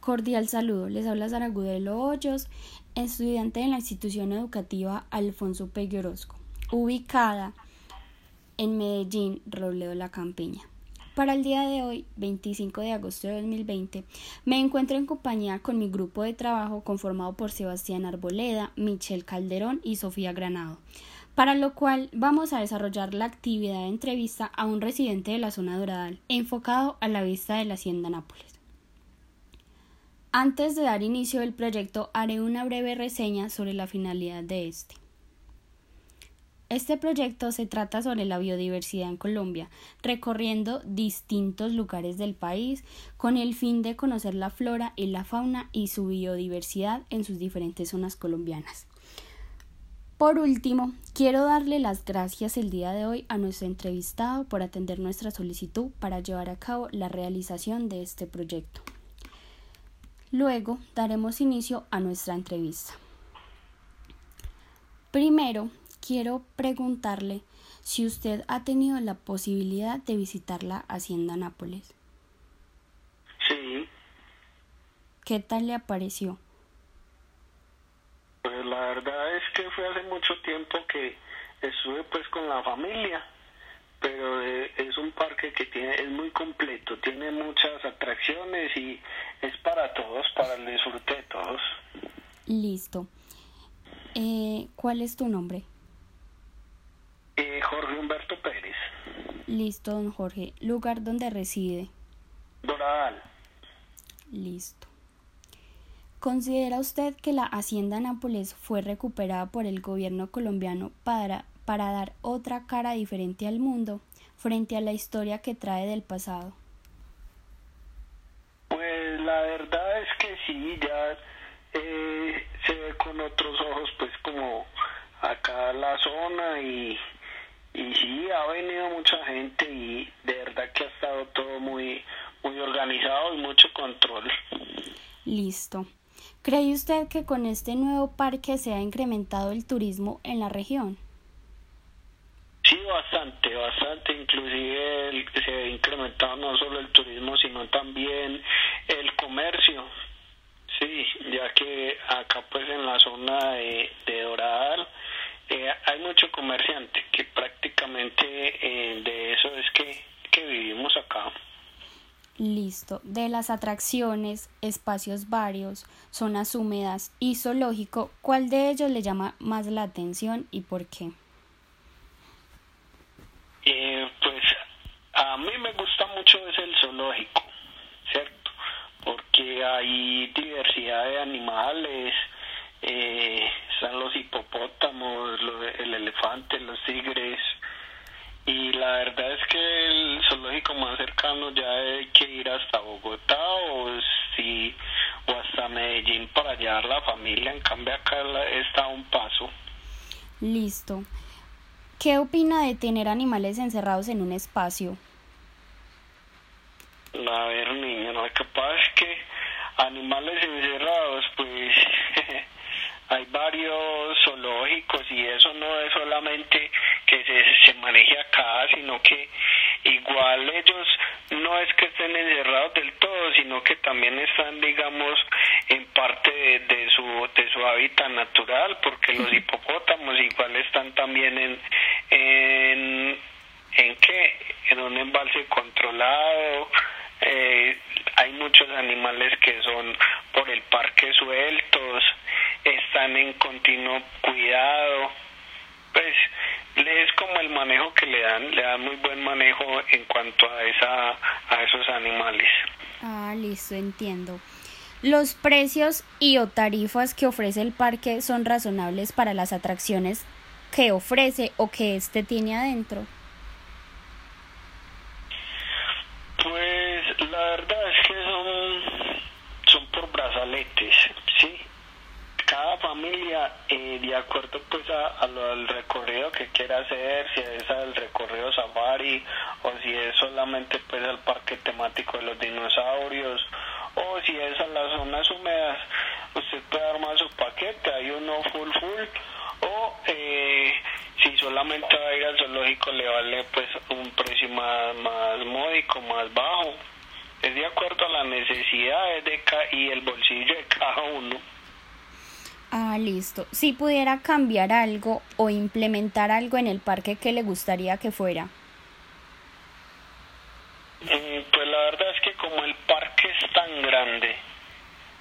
Cordial saludo, les habla Sara Gudelo Hoyos, estudiante en la institución educativa Alfonso Pegue Orozco, ubicada en Medellín, Robledo La Campiña. Para el día de hoy, 25 de agosto de 2020, me encuentro en compañía con mi grupo de trabajo conformado por Sebastián Arboleda, Michelle Calderón y Sofía Granado, para lo cual vamos a desarrollar la actividad de entrevista a un residente de la zona Doradal, enfocado a la vista de la Hacienda Nápoles. Antes de dar inicio al proyecto, haré una breve reseña sobre la finalidad de este. Este proyecto se trata sobre la biodiversidad en Colombia, recorriendo distintos lugares del país con el fin de conocer la flora y la fauna y su biodiversidad en sus diferentes zonas colombianas. Por último, quiero darle las gracias el día de hoy a nuestro entrevistado por atender nuestra solicitud para llevar a cabo la realización de este proyecto. Luego daremos inicio a nuestra entrevista. Primero, quiero preguntarle si usted ha tenido la posibilidad de visitar la Hacienda Nápoles. Sí. ¿Qué tal le apareció? Pues la verdad es que fue hace mucho tiempo que estuve pues con la familia pero eh, es un parque que tiene es muy completo, tiene muchas atracciones y es para todos, para el disfrute de todos. Listo. Eh, ¿Cuál es tu nombre? Eh, Jorge Humberto Pérez. Listo, don Jorge. ¿Lugar donde reside? Doradal. Listo. ¿Considera usted que la Hacienda Nápoles fue recuperada por el gobierno colombiano para para dar otra cara diferente al mundo frente a la historia que trae del pasado? Pues la verdad es que sí, ya eh, se ve con otros ojos pues como acá la zona y, y sí, ha venido mucha gente y de verdad que ha estado todo muy, muy organizado y mucho control. Listo. ¿Cree usted que con este nuevo parque se ha incrementado el turismo en la región? Bastante, bastante. Inclusive se ha incrementado no solo el turismo, sino también el comercio. Sí, ya que acá pues en la zona de, de Doradal eh, hay mucho comerciante, que prácticamente eh, de eso es que, que vivimos acá. Listo. De las atracciones, espacios varios, zonas húmedas y zoológico, ¿cuál de ellos le llama más la atención y por qué? Eh, pues a mí me gusta mucho es el zoológico, ¿cierto? Porque hay diversidad de animales, eh, están los hipopótamos, el elefante, los tigres, y la verdad es que el zoológico más cercano ya hay que ir hasta Bogotá o si o hasta Medellín para llevar la familia, en cambio acá está un paso. Listo. ¿Qué opina de tener animales encerrados en un espacio? A ver, niño, lo que pasa es que animales encerrados, pues hay varios zoológicos y eso no es solamente que se, se maneje acá, sino que igual ellos no es que estén encerrados del todo, sino que también están, digamos, en parte de, su de su hábitat natural, porque los hipopótamos igual están también en en en qué en un embalse controlado animales que son por el parque sueltos están en continuo cuidado pues es como el manejo que le dan le dan muy buen manejo en cuanto a esa a esos animales ah listo entiendo los precios y o tarifas que ofrece el parque son razonables para las atracciones que ofrece o que éste tiene adentro? Pues la verdad es que son, son por brazaletes, ¿sí? Cada familia, eh, de acuerdo pues a, lo del recorrido que quiera hacer, si es el recorrido safari o si es solamente pues al parque temático de los dinosaurios o si es a las zonas húmedas, usted puede armar su paquete, hay uno full full o eh, si solamente va a ir al zoológico le vale pues un precio más, más módico, más bajo. Es de acuerdo a las necesidades de y el bolsillo de cada uno. Ah, listo. Si pudiera cambiar algo o implementar algo en el parque, ¿qué le gustaría que fuera? Mm, pues la verdad es que como el parque es tan grande,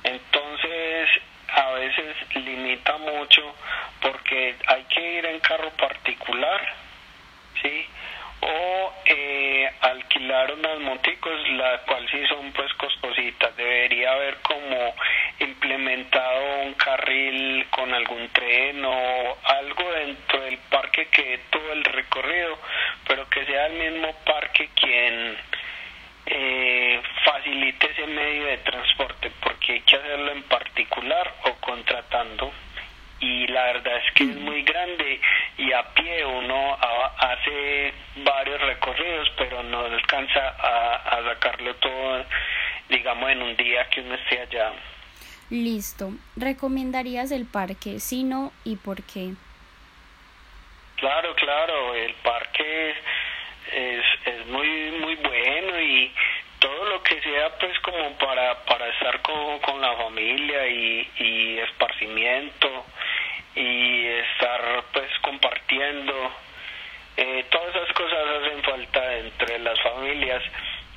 entonces a veces limita mucho porque hay que ir en carro particular, ¿sí? O eh, alquilar unas moticos, la cual sí son pues costositas. Debería haber como implementado un carril con algún tren o algo dentro del parque que todo el recorrido, pero que sea el mismo parque quien eh, facilite ese medio de transporte, porque hay que hacerlo en particular o contratando. Y la verdad es que es muy grande y a pie uno hace varios recorridos, pero no alcanza a, a sacarlo todo, digamos, en un día que uno esté allá. Listo. ¿Recomendarías el parque? Si no, ¿y por qué? Claro, claro. El parque es, es muy, muy bueno y todo lo que sea pues como para, para estar con, con la familia y, y esparcimiento y estar pues compartiendo. Eh, todas esas cosas hacen falta entre las familias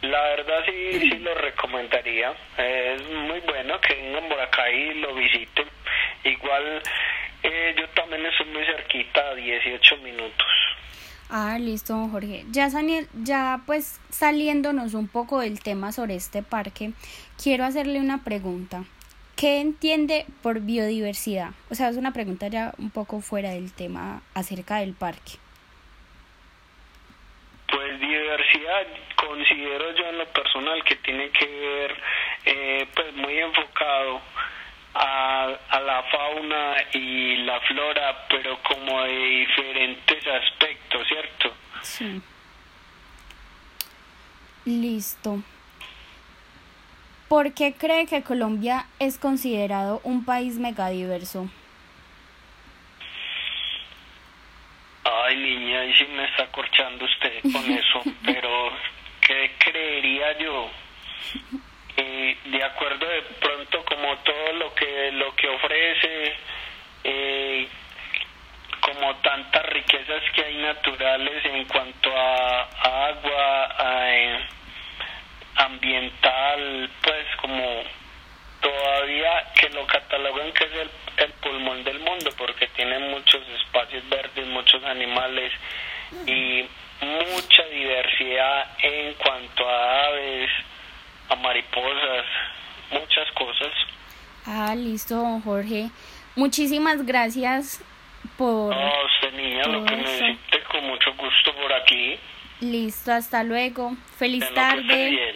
la verdad sí, sí lo recomendaría. Es muy bueno que vengan por acá y lo visiten. Igual eh, yo también estoy muy cerquita, 18 minutos. Ah, listo, Jorge. Ya, ya pues saliéndonos un poco del tema sobre este parque, quiero hacerle una pregunta. ¿Qué entiende por biodiversidad? O sea, es una pregunta ya un poco fuera del tema acerca del parque. Diversidad considero yo en lo personal que tiene que ver eh, pues muy enfocado a, a la fauna y la flora, pero como de diferentes aspectos, ¿cierto? Sí. Listo. ¿Por qué cree que Colombia es considerado un país megadiverso? Ay, niña, y si me está corchando usted con eso, pero ¿qué creería yo? Eh, de acuerdo de pronto como todo lo que lo que ofrece eh, como tantas riquezas que hay naturales en cuanto a, agua a, eh, ambiental pues como todavía que lo catalogan que es el, el pulmón del mundo porque tiene muchos espacios verdes muchos animales y mucha diversidad en cuanto a aves, a mariposas, muchas cosas. Ah, listo, Jorge. Muchísimas gracias por... No, usted niña, lo que necesite, con mucho gusto por aquí. Listo, hasta luego. Feliz tarde.